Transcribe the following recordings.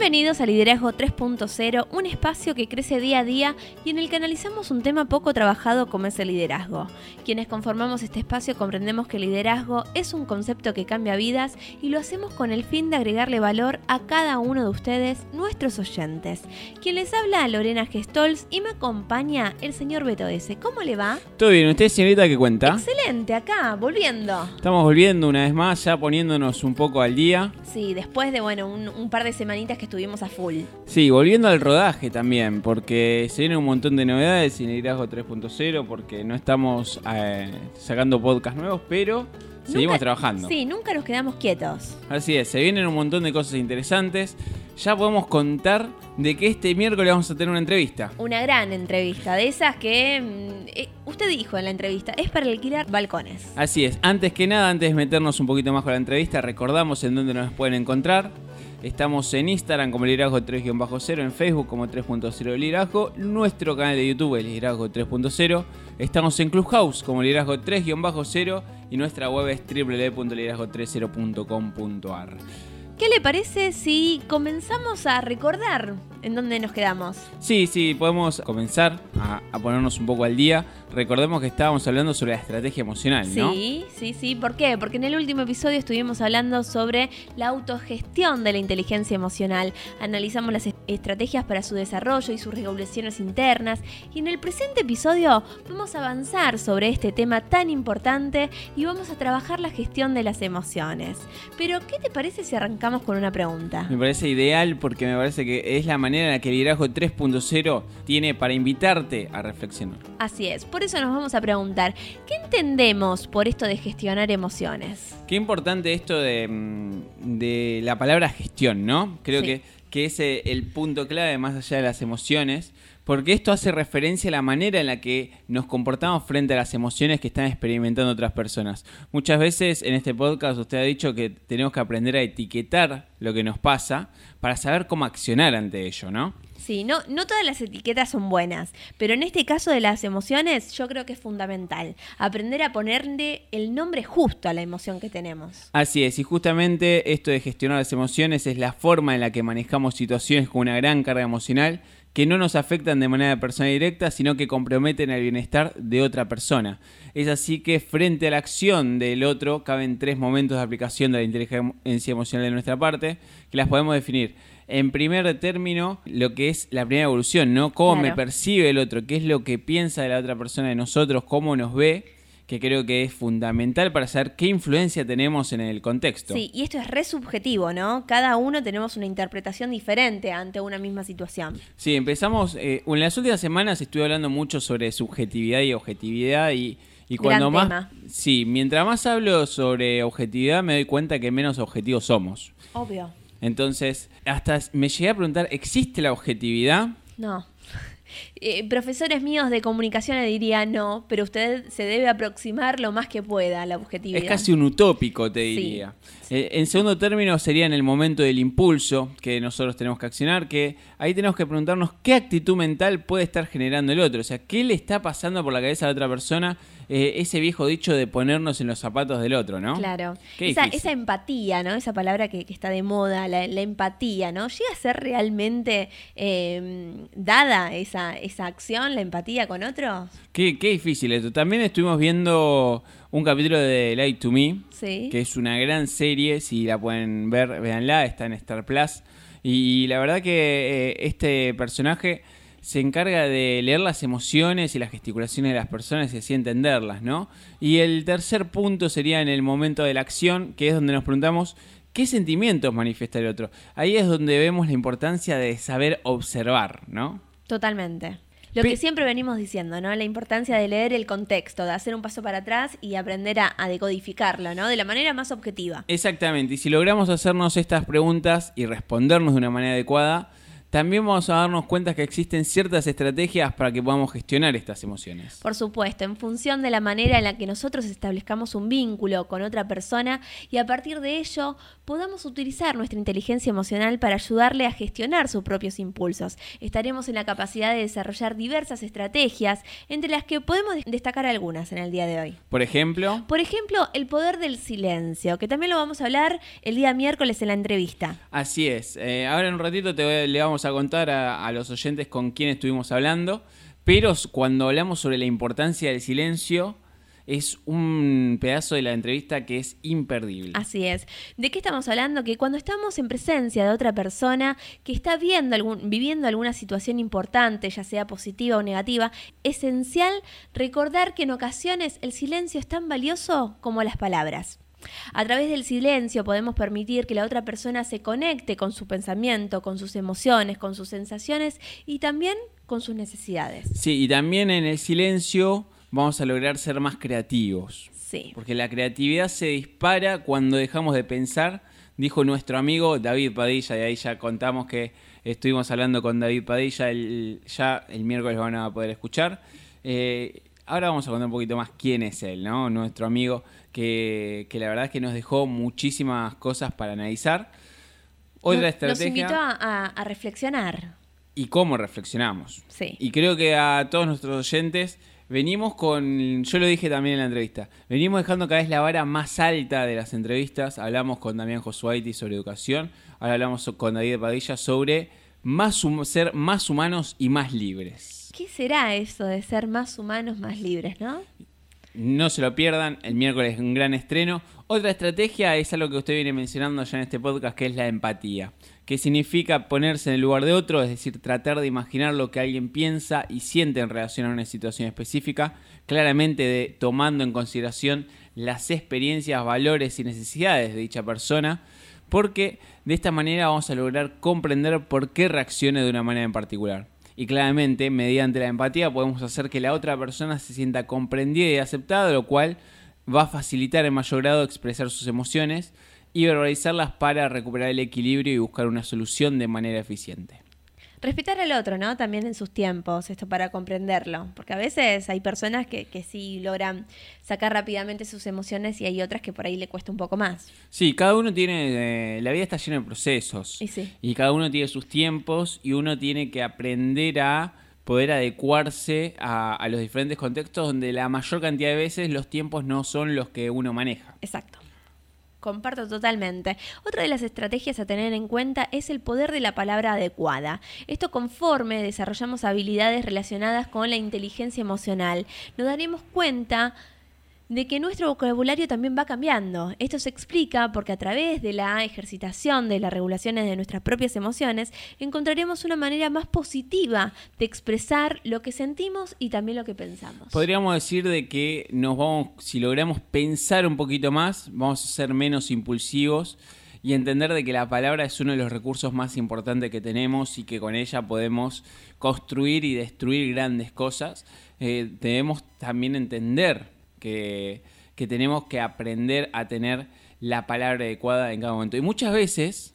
Bienvenidos a Liderazgo 3.0, un espacio que crece día a día y en el que analizamos un tema poco trabajado como es el liderazgo. Quienes conformamos este espacio comprendemos que el liderazgo es un concepto que cambia vidas y lo hacemos con el fin de agregarle valor a cada uno de ustedes, nuestros oyentes. Quien les habla Lorena Gestols y me acompaña el señor Beto S. ¿Cómo le va? Todo bien, ¿usted señorita qué cuenta? Excelente, acá, volviendo. Estamos volviendo una vez más, ya poniéndonos un poco al día. Sí, después de bueno, un, un par de semanitas que estuvimos a full. Sí, volviendo al rodaje también, porque se vienen un montón de novedades en Liderazgo 3.0, porque no estamos eh, sacando podcast nuevos, pero seguimos Nunca- trabajando. Sí, nunca nos quedamos quietos. Así es, se vienen un montón de cosas interesantes. Ya podemos contar de que este miércoles vamos a tener una entrevista. Una gran entrevista, de esas que mm, eh, usted dijo en la entrevista, es para alquilar balcones. Así es, antes que nada, antes de meternos un poquito más con la entrevista, recordamos en dónde nos pueden encontrar. Estamos en Instagram como Liderazgo 3-0, en Facebook como 3.0 Liderazgo, nuestro canal de YouTube es Liderazgo 3.0, estamos en Clubhouse como Liderazgo 3-0 y nuestra web es www.liderazgo30.com.ar. ¿Qué le parece si comenzamos a recordar en dónde nos quedamos? Sí, sí, podemos comenzar a, a ponernos un poco al día. Recordemos que estábamos hablando sobre la estrategia emocional, ¿no? Sí, sí, sí. ¿Por qué? Porque en el último episodio estuvimos hablando sobre la autogestión de la inteligencia emocional. Analizamos las est- estrategias para su desarrollo y sus regulaciones internas. Y en el presente episodio vamos a avanzar sobre este tema tan importante y vamos a trabajar la gestión de las emociones. Pero, ¿qué te parece si arrancamos con una pregunta? Me parece ideal porque me parece que es la manera en la que el liderazgo 3.0 tiene para invitarte a reflexionar. Así es, por eso nos vamos a preguntar, ¿qué entendemos por esto de gestionar emociones? Qué importante esto de, mm, de la palabra gestión, ¿no? Creo Sí. que, que es eh, el punto clave más allá de las emociones, porque esto hace referencia a la manera en la que nos comportamos frente a las emociones que están experimentando otras personas. Muchas veces en este podcast usted ha dicho que tenemos que aprender a etiquetar lo que nos pasa para saber cómo accionar ante ello, ¿no? Sí, no, no todas las etiquetas son buenas, pero en este caso de las emociones yo creo que es fundamental aprender a ponerle el nombre justo a la emoción que tenemos. Así es, y justamente esto de gestionar las emociones es la forma en la que manejamos situaciones con una gran carga emocional que no nos afectan de manera personal directa, sino que comprometen el bienestar de otra persona. Es así que frente a la acción del otro caben tres momentos de aplicación de la inteligencia emocional de nuestra parte, que las podemos definir. En primer término, lo que es la primera evolución, ¿no? Cómo me percibe el otro, qué es lo que piensa de la otra persona de nosotros, cómo nos ve, que creo que es fundamental para saber qué influencia tenemos en el contexto. Sí, y esto es re subjetivo, ¿no? Cada uno tenemos una interpretación diferente ante una misma situación. Sí, empezamos. eh, en las últimas semanas estuve hablando mucho sobre subjetividad y objetividad y, y cuando Gran más. tema. Sí, mientras más hablo sobre objetividad me doy cuenta que menos objetivos somos. Obvio. Entonces, hasta me llegué a preguntar: ¿existe la objetividad? No. Eh, profesores míos de comunicación le dirían no, pero usted se debe aproximar lo más que pueda a la objetividad. Es casi un utópico, te Sí. diría. Eh, en segundo término sería en el momento del impulso que nosotros tenemos que accionar, que ahí tenemos que preguntarnos qué actitud mental puede estar generando el otro, o sea, qué le está pasando por la cabeza a la otra persona, eh, ese viejo dicho de ponernos en los zapatos del otro, ¿no? Claro. Esa, esa empatía, ¿no? Esa palabra que, que está de moda, la, la empatía, ¿no? ¿Llega a ser realmente dada esa, esa acción, la empatía con otros? Qué, qué difícil esto. También estuvimos viendo un capítulo de Light to Me, Sí. que es una gran serie, si la pueden ver, véanla, está en Star Plus. Y la verdad que eh, este personaje se encarga de leer las emociones y las gesticulaciones de las personas y así entenderlas, ¿no? Y el tercer punto sería en el momento de la acción, que es donde nos preguntamos qué sentimientos manifiesta el otro. Ahí es donde vemos la importancia de saber observar, ¿no? Totalmente. Lo Pe- que siempre venimos diciendo, ¿no? La importancia de leer el contexto, de hacer un paso para atrás y aprender a, a decodificarlo, ¿no? De la manera más objetiva. Exactamente, y si logramos hacernos estas preguntas y respondernos de una manera adecuada, también vamos a darnos cuenta que existen ciertas estrategias para que podamos gestionar estas emociones. Por supuesto, en función de la manera en la que nosotros establezcamos un vínculo con otra persona y a partir de ello podamos utilizar nuestra inteligencia emocional para ayudarle a gestionar sus propios impulsos. Estaremos en la capacidad de desarrollar diversas estrategias, entre las que podemos destacar algunas en el día de hoy. Por ejemplo, Por ejemplo, el poder del silencio, que también lo vamos a hablar el día miércoles en la entrevista. así es. Eh, ahora en un ratito te voy- le vamos a contar a, a los oyentes con quién estuvimos hablando, pero cuando hablamos sobre la importancia del silencio, es un pedazo de la entrevista que es imperdible. Así es. ¿De qué estamos hablando? Que cuando estamos en presencia de otra persona que está viendo algún, viviendo alguna situación importante, ya sea positiva o negativa, esencial recordar que en ocasiones el silencio es tan valioso como las palabras. A través del silencio podemos permitir que la otra persona se conecte con su pensamiento, con sus emociones, con sus sensaciones y también con sus necesidades. Sí, y también en el silencio vamos a lograr ser más creativos. Sí. Porque la creatividad se dispara cuando dejamos de pensar, dijo nuestro amigo David Padilla, y ahí ya contamos que estuvimos hablando con David Padilla, el- ya el miércoles van a poder escuchar. Eh, ahora vamos a contar un poquito más quién es él, ¿no? Nuestro amigo que, que la verdad es que nos dejó muchísimas cosas para analizar. Otra Nos- estrategia Nos invitó a, reflexionar. y cómo reflexionamos. Sí. Y creo que a todos nuestros oyentes venimos con, yo lo dije también en la entrevista, venimos dejando cada vez la vara más alta de las entrevistas. Hablamos con Damián Josuaiti sobre educación, ahora hablamos con David Padilla sobre más ser más humanos y más libres. ¿Qué será eso de ser más humanos, más libres, no? No se lo pierdan, el miércoles un gran estreno. Otra estrategia es algo que usted viene mencionando ya en este podcast, que es la empatía, que significa ponerse en el lugar de otro, es decir, tratar de imaginar lo que alguien piensa y siente en relación a una situación específica, claramente tomando en consideración las experiencias, valores y necesidades de dicha persona, porque de esta manera vamos a lograr comprender por qué reaccione de una manera en particular. Y claramente, mediante la empatía, podemos hacer que la otra persona se sienta comprendida y aceptada, lo cual va a facilitar en mayor grado expresar sus emociones y verbalizarlas para recuperar el equilibrio y buscar una solución de manera eficiente. Respetar al otro, ¿no? También en sus tiempos, esto para comprenderlo. Porque a veces hay personas que, que sí logran sacar rápidamente sus emociones y hay otras que por ahí le cuesta un poco más. Sí, cada uno tiene, eh, la vida está llena de procesos Y sí. y cada uno tiene sus tiempos y uno tiene que aprender a poder adecuarse a, a los diferentes contextos donde la mayor cantidad de veces los tiempos no son los que uno maneja. Exacto. Comparto totalmente. Otra de las estrategias a tener en cuenta es el poder de la palabra adecuada. Esto conforme desarrollamos habilidades relacionadas con la inteligencia emocional, nos daremos cuenta de que nuestro vocabulario también va cambiando. Esto se explica porque a través de la ejercitación de las regulaciones de nuestras propias emociones encontraremos una manera más positiva de expresar lo que sentimos y también lo que pensamos. Podríamos decir de que nos vamos, si logramos pensar un poquito más, vamos a ser menos impulsivos y entender de que la palabra es uno de los recursos más importantes que tenemos y que con ella podemos construir y destruir grandes cosas. Eh, debemos también entender que, que tenemos que aprender a tener la palabra adecuada en cada momento. Y muchas veces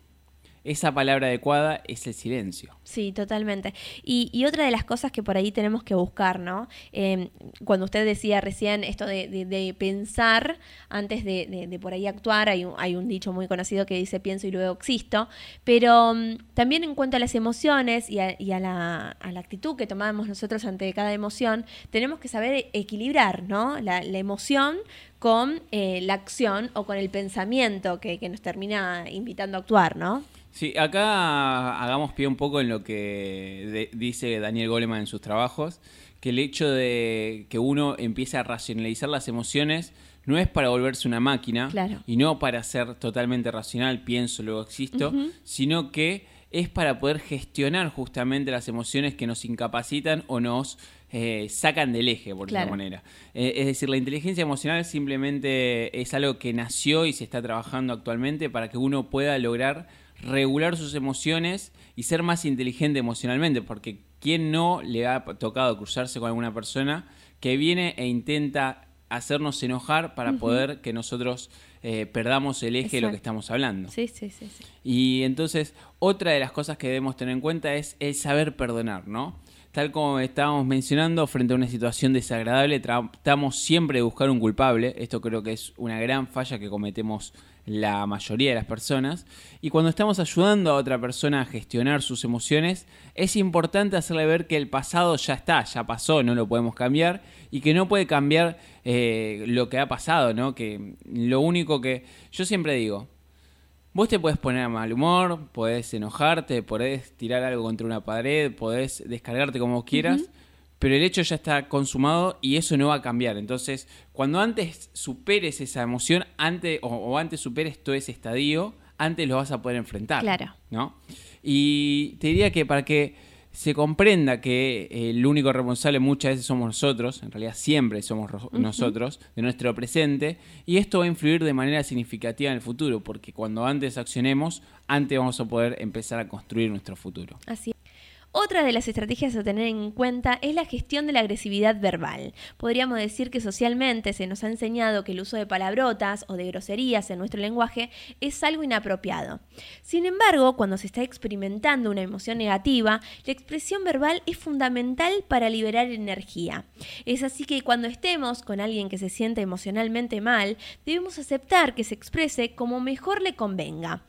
esa palabra adecuada es el silencio. Sí, totalmente. Y, otra de las cosas que por ahí tenemos que buscar, ¿no? Eh, cuando usted decía recién esto de, de- de pensar antes de, por ahí actuar, hay un, hay un dicho muy conocido que dice pienso y luego existo, pero mm, también en cuanto a las emociones y, a, y a la, a la actitud que tomamos nosotros ante cada emoción, tenemos que saber equilibrar, ¿no? La, la emoción con eh, la acción o con el pensamiento que, que nos termina invitando a actuar, ¿no? Sí, acá hagamos pie un poco en lo que de- dice Daniel Goleman en sus trabajos, que el hecho de que uno empiece a racionalizar las emociones no es para volverse una máquina Claro. y no para ser totalmente racional, pienso, luego existo, sino que es para poder gestionar justamente las emociones que nos incapacitan o nos eh, sacan del eje, por Claro. manera. Eh, es decir, la inteligencia emocional simplemente es algo que nació y se está trabajando actualmente para que uno pueda lograr regular sus emociones y ser más inteligente emocionalmente, porque ¿quién no le ha tocado cruzarse con alguna persona que viene e intenta hacernos enojar para poder que nosotros eh, perdamos el eje de lo que estamos hablando. Sí, sí, sí, sí. Y entonces, otra de las cosas que debemos tener en cuenta es el saber perdonar, ¿no? Tal como estábamos mencionando, frente a una situación desagradable, tratamos siempre de buscar un culpable. Esto creo que es una gran falla que cometemos la mayoría de las personas. Y cuando estamos ayudando a otra persona a gestionar sus emociones, es importante hacerle ver que el pasado ya está, ya pasó, no lo podemos cambiar y que no puede cambiar eh, lo que ha pasado, ¿no? Que lo único que yo siempre digo, Vos te podés poner a mal humor, podés enojarte, podés tirar algo contra una pared, podés descargarte como quieras, pero el hecho ya está consumado y eso no va a cambiar. Entonces, cuando antes superes esa emoción, antes o, o antes superes todo ese estadio, antes lo vas a poder enfrentar. Claro. ¿No? Y te diría que para que se comprenda que el único responsable muchas veces somos nosotros, en realidad siempre somos ro- nosotros, de nuestro presente, y esto va a influir de manera significativa en el futuro, porque cuando antes accionemos, antes vamos a poder empezar a construir nuestro futuro. Así es. Otra de las estrategias a tener en cuenta es la gestión de la agresividad verbal. Podríamos decir que socialmente se nos ha enseñado que el uso de palabrotas o de groserías en nuestro lenguaje es algo inapropiado. Sin embargo, cuando se está experimentando una emoción negativa, la expresión verbal es fundamental para liberar energía. Es así que cuando estemos con alguien que se siente emocionalmente mal, debemos aceptar que se exprese como mejor le convenga.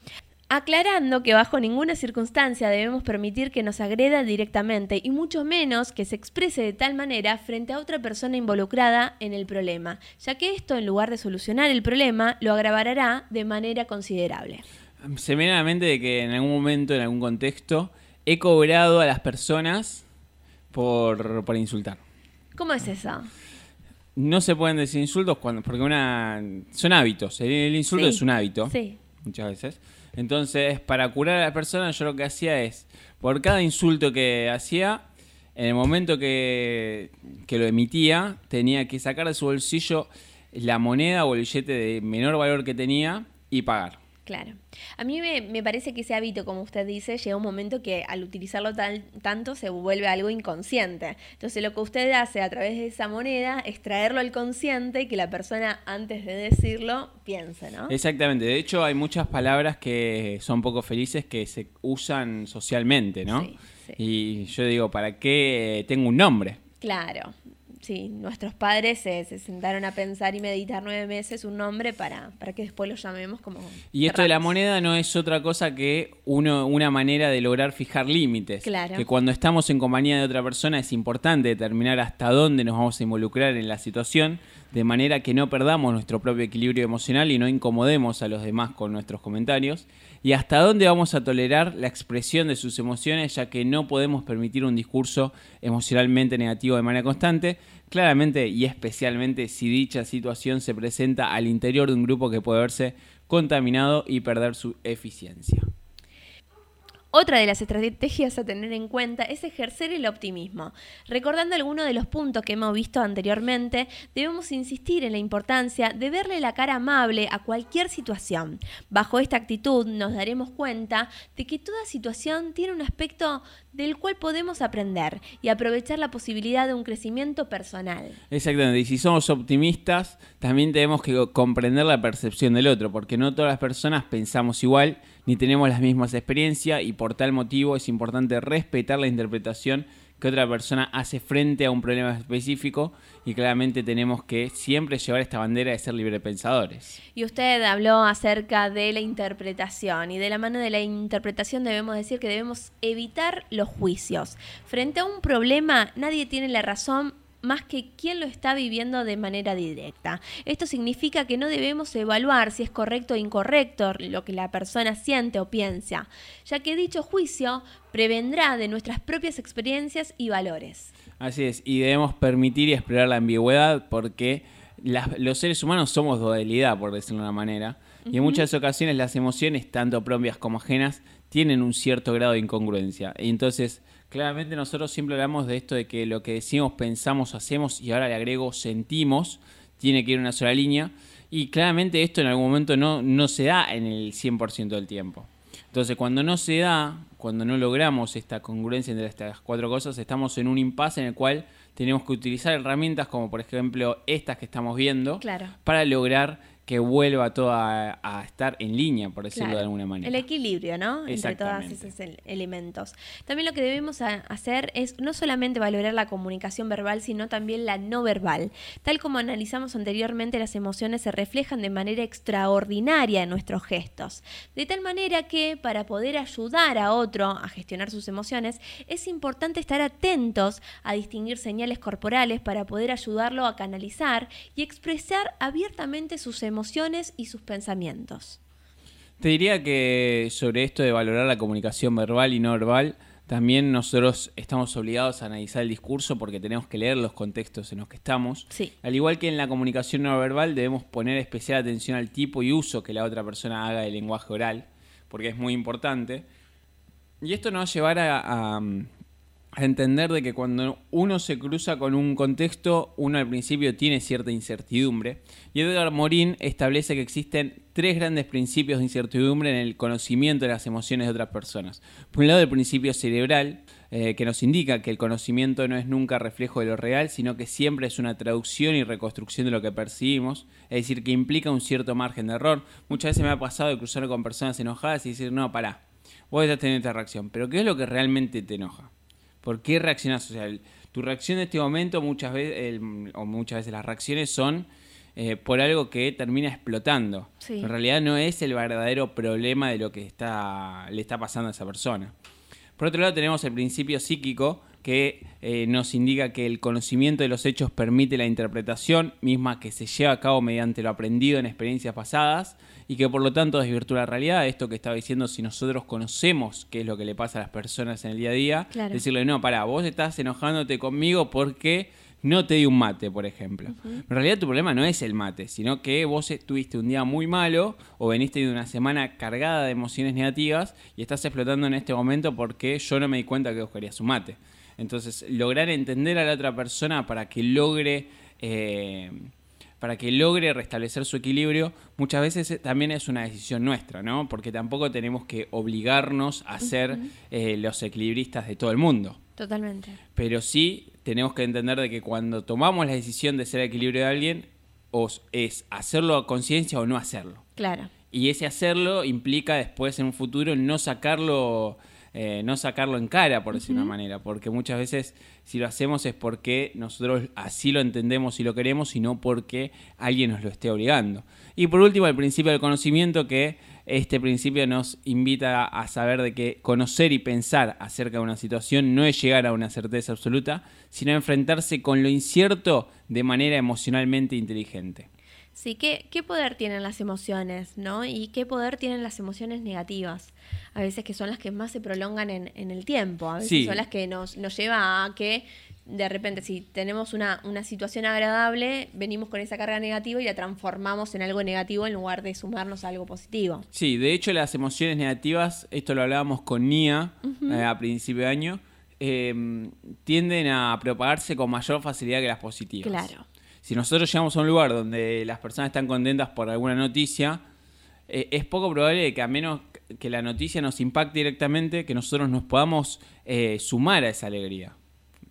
Aclarando que bajo ninguna circunstancia debemos permitir que nos agreda directamente y mucho menos que se exprese de tal manera frente a otra persona involucrada en el problema, ya que esto en lugar de solucionar el problema lo agravará de manera considerable. Se me viene a la mente de que en algún momento, en algún contexto, he cobrado a las personas por, por insultar. ¿Cómo es eso? No se pueden decir insultos cuando, porque una son hábitos. El, el insulto Sí. es un hábito. Sí. muchas veces. Entonces, para curar a la persona, yo lo que hacía es, por cada insulto que hacía, en el momento que, que lo emitía, tenía que sacar de su bolsillo la moneda o el billete de menor valor que tenía y pagar. Claro. A mí me, me parece que ese hábito, como usted dice, llega un momento que al utilizarlo tal- tanto se vuelve algo inconsciente. Entonces lo que usted hace a través de esa moneda es traerlo al consciente y que la persona antes de decirlo piense, ¿no? Exactamente. De hecho, hay muchas palabras que son poco felices que se usan socialmente, ¿no? Sí, sí. Y yo digo, ¿para qué tengo un nombre? Claro. Sí, nuestros padres se, se sentaron a pensar y meditar nueve meses un nombre para, para que después lo llamemos como... Y esto de la moneda no es otra cosa que uno, una manera de lograr fijar límites. Claro. Que cuando estamos en compañía de otra persona es importante determinar hasta dónde nos vamos a involucrar en la situación, de manera que no perdamos nuestro propio equilibrio emocional y no incomodemos a los demás con nuestros comentarios. Y hasta dónde vamos a tolerar la expresión de sus emociones, ya que no podemos permitir un discurso emocionalmente negativo de manera constante, claramente y especialmente si dicha situación se presenta al interior de un grupo que puede verse contaminado y perder su eficiencia. Otra de las estrategias a tener en cuenta es ejercer el optimismo. Recordando algunos de los puntos que hemos visto anteriormente, debemos insistir en la importancia de verle la cara amable a cualquier situación. Bajo esta actitud nos daremos cuenta de que toda situación tiene un aspecto del cual podemos aprender y aprovechar la posibilidad de un crecimiento personal. Exactamente, y si somos optimistas, también tenemos que comprender la percepción del otro, porque no todas las personas pensamos igual, ni tenemos las mismas experiencias, y por tal motivo es importante respetar la interpretación que otra persona hace frente a un problema específico, y claramente tenemos que siempre llevar esta bandera de ser librepensadores. Y usted habló acerca de la interpretación y de la mano de la interpretación debemos decir que debemos evitar los juicios. Frente a un problema nadie tiene la razón más que quien lo está viviendo de manera directa. Esto significa que no debemos evaluar si es correcto o incorrecto lo que la persona siente o piensa, ya que dicho juicio prevendrá de nuestras propias experiencias y valores. Así es, y debemos permitir y explorar la ambigüedad porque los seres humanos somos dualidad, por decirlo de una manera, y en muchas ocasiones las emociones, tanto propias como ajenas, tienen un cierto grado de incongruencia. Y entonces, claramente nosotros siempre hablamos de esto de que lo que decimos, pensamos, hacemos, y ahora le agrego sentimos, tiene que ir en una sola línea, y claramente esto en algún momento no, no se da en el 100% del tiempo. Entonces, cuando no se da, cuando no logramos esta congruencia entre estas cuatro cosas, estamos en un impasse en el cual tenemos que utilizar herramientas como por ejemplo estas que estamos viendo Claro. para lograr que vuelva todo a, a estar en línea, por decirlo Claro. de alguna manera. El equilibrio, ¿no? Entre todos esos el- elementos. También lo que debemos hacer es no solamente valorar la comunicación verbal, sino también la no verbal. Tal como analizamos anteriormente, las emociones se reflejan de manera extraordinaria en nuestros gestos. De tal manera que para poder ayudar a otro a gestionar sus emociones, es importante estar atentos a distinguir señales corporales para poder ayudarlo a canalizar y expresar abiertamente sus emociones y sus pensamientos. Te diría que sobre esto de valorar la comunicación verbal y no verbal, también nosotros estamos obligados a analizar el discurso porque tenemos que leer los contextos en los que estamos. Sí. Al igual que en la comunicación no verbal, debemos poner especial atención al tipo y uso que la otra persona haga del lenguaje oral, porque es muy importante. Y esto nos va a llevar a, a- a entender de que cuando uno se cruza con un contexto, uno al principio tiene cierta incertidumbre. Y Edgar Morin establece que existen tres grandes principios de incertidumbre en el conocimiento de las emociones de otras personas. Por un lado, el principio cerebral, eh, que nos indica que el conocimiento no es nunca reflejo de lo real, sino que siempre es una traducción y reconstrucción de lo que percibimos, es decir, que implica un cierto margen de error. Muchas veces me ha pasado de cruzar con personas enojadas y decir, no, pará, vos estás teniendo esta reacción, pero ¿qué es lo que realmente te enoja? ¿Por qué reaccionás? O sea, el- tu reacción en este momento muchas veces, el- o muchas veces las reacciones son eh, por algo que termina explotando. Sí. En realidad no es el verdadero problema de lo que está, le está pasando a esa persona. Por otro lado tenemos el principio psíquico que eh, nos indica que el conocimiento de los hechos permite la interpretación misma que se lleva a cabo mediante lo aprendido en experiencias pasadas y que por lo tanto desvirtúa la realidad. Esto que estaba diciendo, si nosotros conocemos qué es lo que le pasa a las personas en el día a día, Claro. decirle, no, pará, vos estás enojándote conmigo porque no te di un mate, por ejemplo. En realidad tu problema no es el mate, sino que vos tuviste un día muy malo o veniste de una semana cargada de emociones negativas y estás explotando en este momento porque yo no me di cuenta que vos querías un mate. Entonces, lograr entender a la otra persona para que logre... eh, para que logre restablecer su equilibrio, muchas veces eh, también es una decisión nuestra, ¿no? Porque tampoco tenemos que obligarnos a ser eh, los equilibristas de todo el mundo. Totalmente. Pero sí tenemos que entender de que cuando tomamos la decisión de ser equilibrio de alguien, os- es hacerlo a conciencia o no hacerlo. Claro. Y ese hacerlo implica después en un futuro no sacarlo, eh, no sacarlo en cara, por decir una manera. Porque muchas veces si lo hacemos es porque nosotros así lo entendemos y lo queremos y no porque alguien nos lo esté obligando. Y por último, el principio del conocimiento, que este principio nos invita a saber de que conocer y pensar acerca de una situación no es llegar a una certeza absoluta, sino enfrentarse con lo incierto de manera emocionalmente inteligente. Sí, ¿qué, qué poder tienen las emociones, ¿no? Y qué poder tienen las emociones negativas. A veces que son las que más se prolongan en, en el tiempo. A veces Sí. son las que nos, nos lleva a que de repente si tenemos una, una situación agradable, venimos con esa carga negativa y la transformamos en algo negativo en lugar de sumarnos a algo positivo. Sí, de hecho las emociones negativas, esto lo hablábamos con Nia eh, a principio de año, eh, tienden a propagarse con mayor facilidad que las positivas. Claro. Si nosotros llegamos a un lugar donde las personas están contentas por alguna noticia, eh, es poco probable que a menos que la noticia nos impacte directamente, que nosotros nos podamos eh, sumar a esa alegría.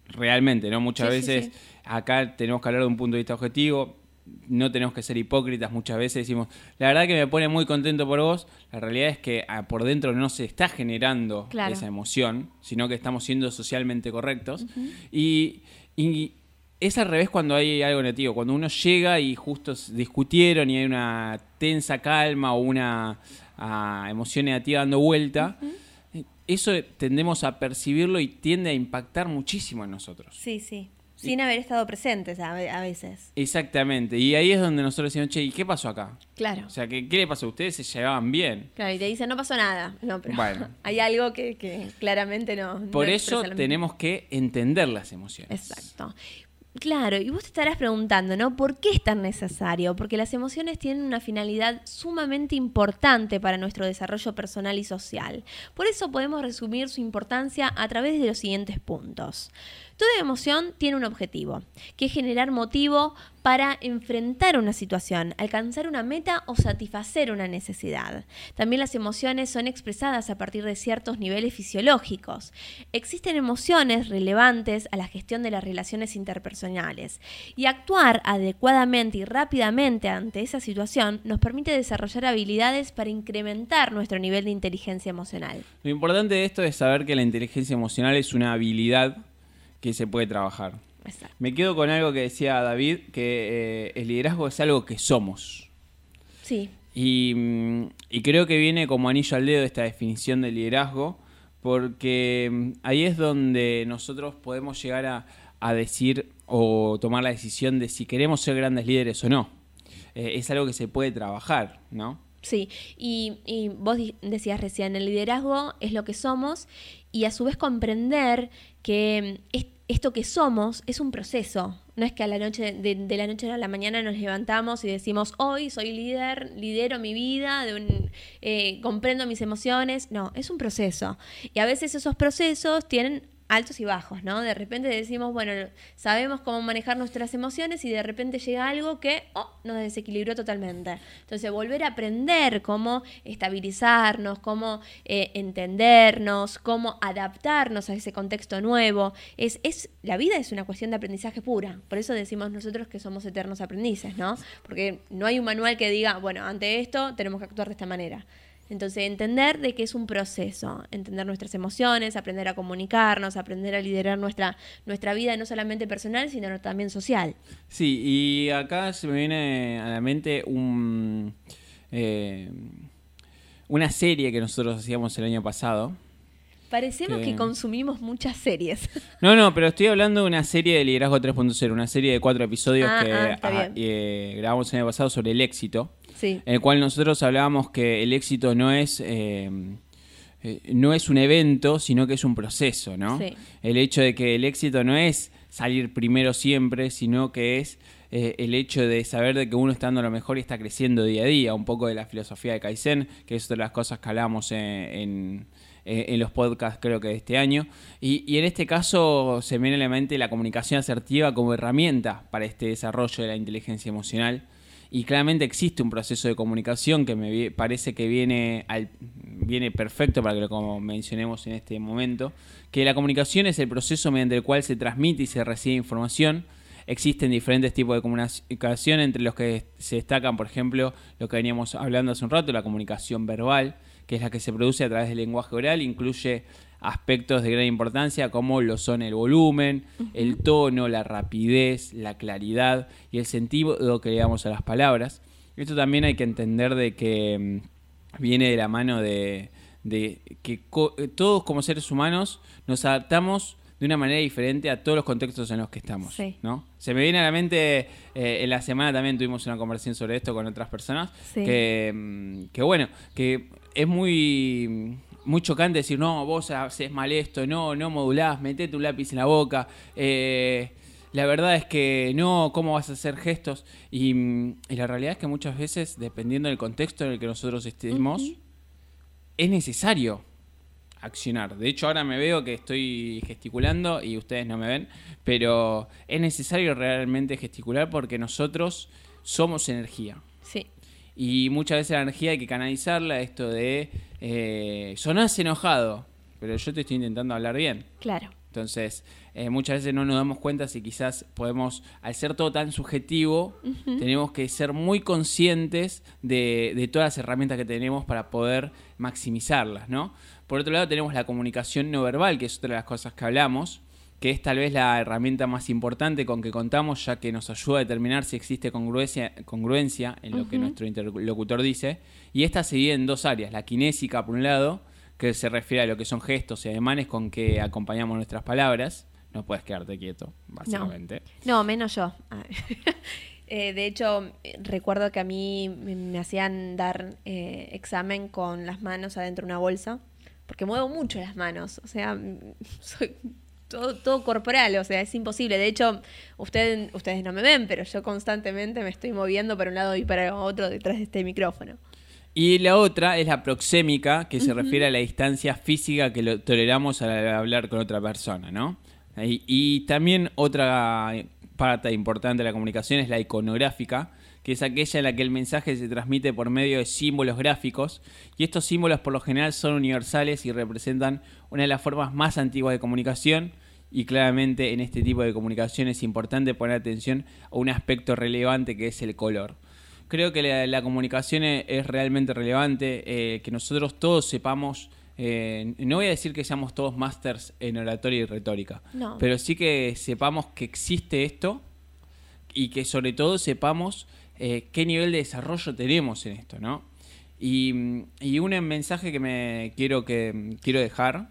Realmente, ¿no? Muchas Sí, veces sí. acá tenemos que hablar de un punto de vista objetivo, no tenemos que ser hipócritas, muchas veces decimos, la verdad que me pone muy contento por vos, la realidad es que ah, por dentro no se está generando Claro. esa emoción, sino que estamos siendo socialmente correctos. y, y es al revés cuando hay algo negativo, cuando uno llega y justo discutieron y hay una tensa calma o una ah, emoción negativa dando vuelta, eh, eso tendemos a percibirlo y tiende a impactar muchísimo en nosotros. Sí, sí. Sin haber estado presentes a, ve- a veces. Exactamente, y ahí es donde nosotros decimos, che, ¿y qué pasó acá? Claro. O sea, ¿qué, qué le pasó? Ustedes se llevaban bien. Claro, y te dicen, no pasó nada. No, pero Bueno. hay algo que, que claramente no. Por eso tenemos que entender las emociones. Exacto. Claro, y vos te estarás preguntando, ¿no? ¿Por qué es tan necesario? Porque las emociones tienen una finalidad sumamente importante para nuestro desarrollo personal y social. Por eso podemos resumir su importancia a través de los siguientes puntos. Toda emoción tiene un objetivo, que es generar motivo para enfrentar una situación, alcanzar una meta o satisfacer una necesidad. También las emociones son expresadas a partir de ciertos niveles fisiológicos. Existen emociones relevantes a la gestión de las relaciones interpersonales y actuar adecuadamente y rápidamente ante esa situación nos permite desarrollar habilidades para incrementar nuestro nivel de inteligencia emocional. Lo importante de esto es saber que la inteligencia emocional es una habilidad que se puede trabajar. Me quedo con algo que decía David, que eh, el liderazgo es algo que somos. Sí. Y, creo que viene como anillo al dedo esta definición de liderazgo, porque mm, ahí es donde nosotros podemos llegar a, decir o tomar la decisión de si queremos ser grandes líderes o no. Eh, es algo que se puede trabajar, ¿no? Sí, y, y, vos decías recién, el liderazgo es lo que somos y a su vez comprender que mm, esto que somos es un proceso. No es que a la noche, de, la noche a la mañana nos levantamos y decimos, hoy soy líder, lidero mi vida, de eh, comprendo mis emociones. No, es un proceso. Y a veces esos procesos tienen altos y bajos, ¿no? De repente decimos, bueno, sabemos cómo manejar nuestras emociones y de repente llega algo que oh, nos desequilibró totalmente. Entonces, volver a aprender cómo estabilizarnos, cómo eh, entendernos, cómo adaptarnos a ese contexto nuevo. Es, es, la vida es una cuestión de aprendizaje pura. Por eso decimos nosotros que somos eternos aprendices, ¿no? Porque no hay un manual que diga, bueno, ante esto tenemos que actuar de esta manera. Entonces, entender de que es un proceso, entender nuestras emociones, aprender a comunicarnos, aprender a liderar nuestra, nuestra vida, no solamente personal, sino también social. Sí, y acá se me viene a la mente un, eh, una serie que nosotros hacíamos el año pasado. Parecemos que... consumimos muchas series. No, no, pero estoy hablando de una serie de Liderazgo 3.0, una serie de cuatro episodios ah, que ah, eh, grabamos el año pasado sobre el éxito en el cual nosotros hablábamos que el éxito no es... Eh, eh, no es un evento, sino que es un proceso, ¿no? El hecho de que el éxito no es salir primero siempre, sino que es eh, el hecho de saber de que uno está dando lo mejor y está creciendo día a día, un poco de la filosofía de Kaizen, que es otra de las cosas que hablamos en, los podcasts creo que de este año. Y, y, en este caso se viene a la mente la comunicación asertiva como herramienta para este desarrollo de la inteligencia emocional y claramente existe un proceso de comunicación que me parece que viene, al, viene perfecto para que lo mencionemos en este momento, que la comunicación es el proceso mediante el cual se transmite y se recibe información. Existen diferentes tipos de comunicación, entre los que se destacan, por ejemplo, lo que veníamos hablando hace un rato, la comunicación verbal, que es la que se produce a través del lenguaje oral, incluye aspectos de gran importancia como lo son el volumen, el tono, la rapidez, la claridad y el sentido que le damos a las palabras. Esto también hay que entender de que mm, viene de la mano de, que todos como seres humanos nos adaptamos de una manera diferente a todos los contextos en los que estamos. ¿no? Se me viene a la mente, eh, en la semana también tuvimos una conversación sobre esto con otras personas, que, mm, que bueno, que es muy muy chocante decir, no, vos haces mal esto, no, no modulás, metete un lápiz en la boca. Eh, la verdad es que no, ¿cómo vas a hacer gestos? Y, la realidad es que muchas veces, dependiendo del contexto en el que nosotros estemos, es necesario accionar. De hecho, ahora me veo que estoy gesticulando y ustedes no me ven, pero es necesario realmente gesticular porque nosotros somos energía. Y muchas veces la energía hay que canalizarla, esto de eh, sonás enojado, pero yo te estoy intentando hablar bien. Claro. Entonces, eh, muchas veces no nos damos cuenta si quizás podemos, al ser todo tan subjetivo, tenemos que ser muy conscientes de, de, todas las herramientas que tenemos para poder maximizarlas, ¿no? Por otro lado, tenemos la comunicación no verbal, que es otra de las cosas que hablamos, que es tal vez la herramienta más importante con que contamos, ya que nos ayuda a determinar si existe congruencia, congruencia en lo que nuestro interlocutor dice. Y esta se divide en dos áreas, la kinésica por un lado, que se refiere a lo que son gestos y ademanes con que acompañamos nuestras palabras. No puedes quedarte quieto, básicamente. No, menos yo. Eh, de hecho, recuerdo que a mí me, hacían dar eh, examen con las manos adentro de una bolsa, porque muevo mucho las manos. O sea, soy todo, corporal, o sea, es imposible. De hecho, ustedes no me ven, pero yo constantemente me estoy moviendo para un lado y para otro detrás de este micrófono. Y la otra es la proxémica, que se refiere a la distancia física que toleramos al hablar con otra persona, ¿no? Y, también otra parte importante de la comunicación es la iconográfica, que es aquella en la que el mensaje se transmite por medio de símbolos gráficos, y estos símbolos por lo general son universales y representan una de las formas más antiguas de comunicación, y claramente en este tipo de comunicación es importante poner atención a un aspecto relevante que es el color. Creo que la, comunicación es, realmente relevante, eh, que nosotros todos sepamos eh, no voy a decir que seamos todos masters en oratoria y retórica, pero sí que sepamos que existe esto y que sobre todo sepamos eh, qué nivel de desarrollo tenemos en esto, ¿no? Y, un mensaje que me quiero que quiero dejar,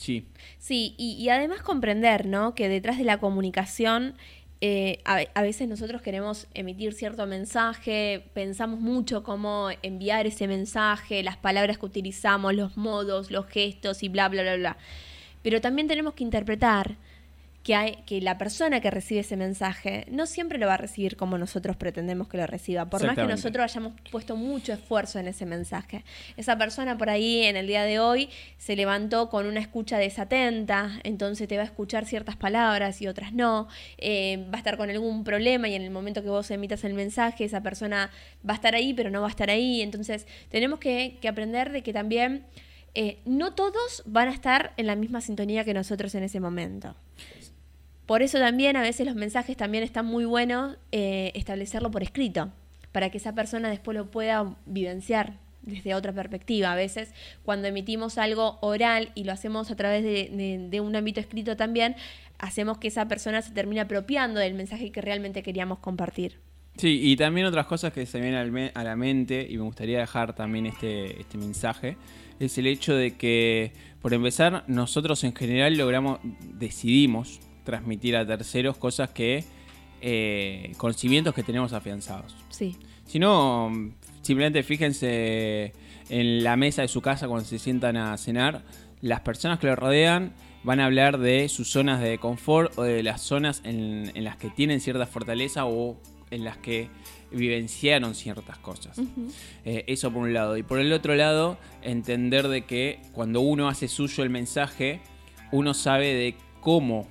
sí. Sí, y, además comprender, ¿no? Que detrás de la comunicación eh, a, veces nosotros queremos emitir cierto mensaje, pensamos mucho cómo enviar ese mensaje, las palabras que utilizamos, los modos, los gestos y bla, bla, bla, bla. Pero también tenemos que interpretar que, hay, que la persona que recibe ese mensaje no siempre lo va a recibir como nosotros pretendemos que lo reciba, por más que nosotros hayamos puesto mucho esfuerzo en ese mensaje. Esa persona por ahí en el día de hoy se levantó con una escucha desatenta, entonces te va a escuchar ciertas palabras y otras no, eh, va a estar con algún problema y en el momento que vos emitas el mensaje esa persona va a estar ahí pero no va a estar ahí, entonces tenemos que, aprender de que también... Eh, no todos van a estar en la misma sintonía que nosotros en ese momento. Por eso también a veces los mensajes también están muy buenos eh, establecerlo por escrito, para que esa persona después lo pueda vivenciar desde otra perspectiva. A veces cuando emitimos algo oral y lo hacemos a través de, un ámbito escrito también, hacemos que esa persona se termine apropiando del mensaje que realmente queríamos compartir. Sí, y también otras cosas que se vienen a la mente, y me gustaría dejar también este, este mensaje, es el hecho de que, por empezar, nosotros en general logramos, decidimos transmitir a terceros cosas que. Eh, conocimientos que tenemos afianzados. Sí. Si no, simplemente fíjense en la mesa de su casa cuando se sientan a cenar, las personas que lo rodean van a hablar de sus zonas de confort o de las zonas en, las que tienen cierta fortaleza o en las que vivenciaron ciertas cosas. Eh, eso por un lado. Y por el otro lado, entender de que cuando uno hace suyo el mensaje, uno sabe de cómo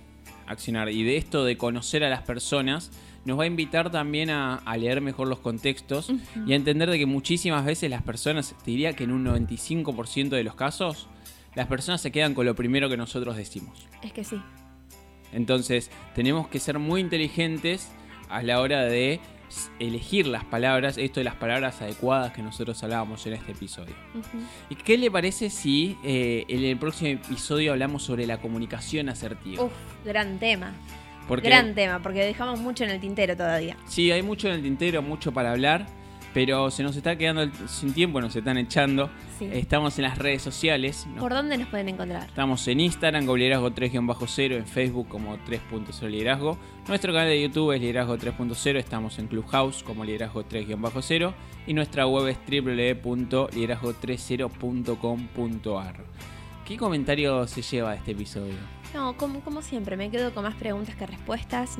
accionar. Y de esto de conocer a las personas, nos va a invitar también a, leer mejor los contextos y a entender de que muchísimas veces las personas, te diría que en un 95% de los casos, las personas se quedan con lo primero que nosotros decimos. Es que sí. Entonces, tenemos que ser muy inteligentes a la hora de elegir las palabras, esto de las palabras adecuadas que nosotros hablábamos en este episodio. ¿Y qué le parece si eh, en el próximo episodio hablamos sobre la comunicación asertiva? Uf, gran tema. gran tema, porque dejamos mucho en el tintero todavía. Sí, hay mucho en el tintero, mucho para hablar pero se nos está quedando sin tiempo, nos están echando. Estamos en las redes sociales. ¿Por dónde nos pueden encontrar? Estamos en Instagram como Liderazgo 3-0, en Facebook como 3.0 Liderazgo. Nuestro canal de YouTube es Liderazgo 3.0, estamos en Clubhouse como Liderazgo 3-0 y nuestra web es www.liderazgo30.com.ar. ¿Qué comentario se lleva de este episodio? No, como, como siempre, me quedo con más preguntas que respuestas.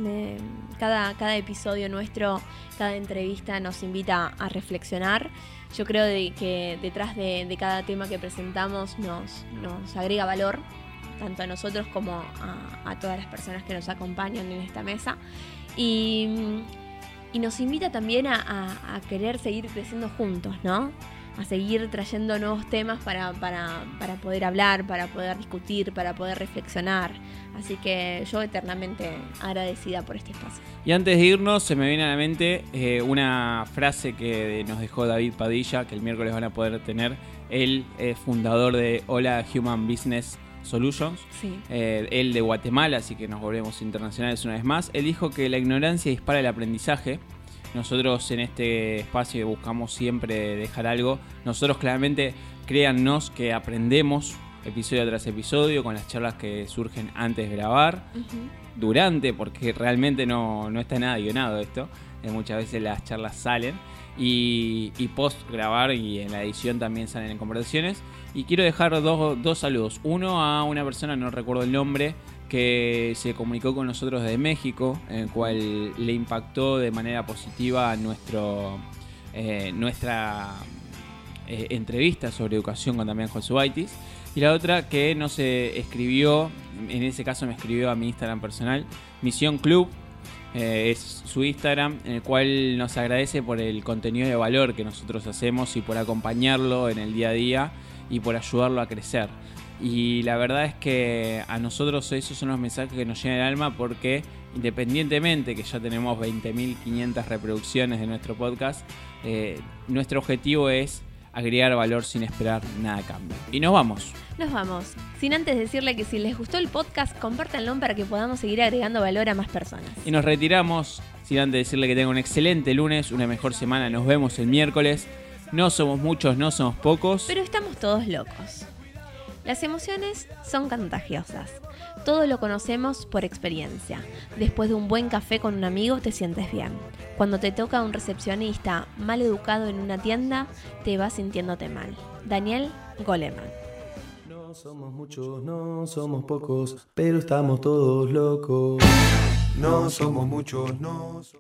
cada, cada episodio nuestro, cada entrevista nos invita a reflexionar. Yo creo que detrás de, cada tema que presentamos nos, nos agrega valor, tanto a nosotros como a, todas las personas que nos acompañan en esta mesa. Y, nos invita también a querer seguir creciendo juntos, ¿no? A seguir trayendo nuevos temas para, para, para, poder hablar, para poder discutir, para poder reflexionar. Así que yo eternamente agradecida por este espacio. Y antes de irnos, se me viene a la mente eh, una frase que nos dejó David Padilla, que el miércoles van a poder tener. Él es fundador de Hola Human Business Solutions. Sí. Eh, él de Guatemala, así que nos volvemos internacionales una vez más. Él dijo que la ignorancia dispara el aprendizaje nosotros en este espacio buscamos siempre dejar algo. Nosotros claramente créannos que aprendemos episodio tras episodio con las charlas que surgen antes de grabar, durante, porque realmente no, no, está nada guionado esto. Eh, muchas veces las charlas salen. Y, post grabar y en la edición también salen en conversaciones. Y quiero dejar dos, dos saludos. Uno a una persona, no recuerdo el nombre, que se comunicó con nosotros desde México, en el cual le impactó de manera positiva eh, nuestra eh, entrevista sobre educación con Damián Josuaitis. Y la otra que nos escribió, en ese caso me escribió a mi Instagram personal, Misión Club, Eh, es su Instagram, en el cual nos agradece por el contenido de valor que nosotros hacemos y por acompañarlo en el día a día y por ayudarlo a crecer. Y la verdad es que a nosotros esos son los mensajes que nos llenan el alma porque independientemente que ya tenemos 20.500 reproducciones de nuestro podcast, eh, nuestro objetivo es agregar valor sin esperar nada a cambio. Y nos vamos. Nos vamos. Sin antes decirle que si les gustó el podcast, compártanlo para que podamos seguir agregando valor a más personas. Y nos retiramos. Sin antes decirle que tenga un excelente lunes, una mejor semana. Nos vemos el miércoles. No somos muchos, no somos pocos. Pero estamos todos locos. Las emociones son contagiosas. Todo lo conocemos por experiencia. Después de un buen café con un amigo te sientes bien. Cuando te toca un recepcionista mal educado en una tienda, te vas sintiéndote mal. Daniel Goleman. No somos muchos, no somos pocos, pero estamos todos locos. No somos muchos, no.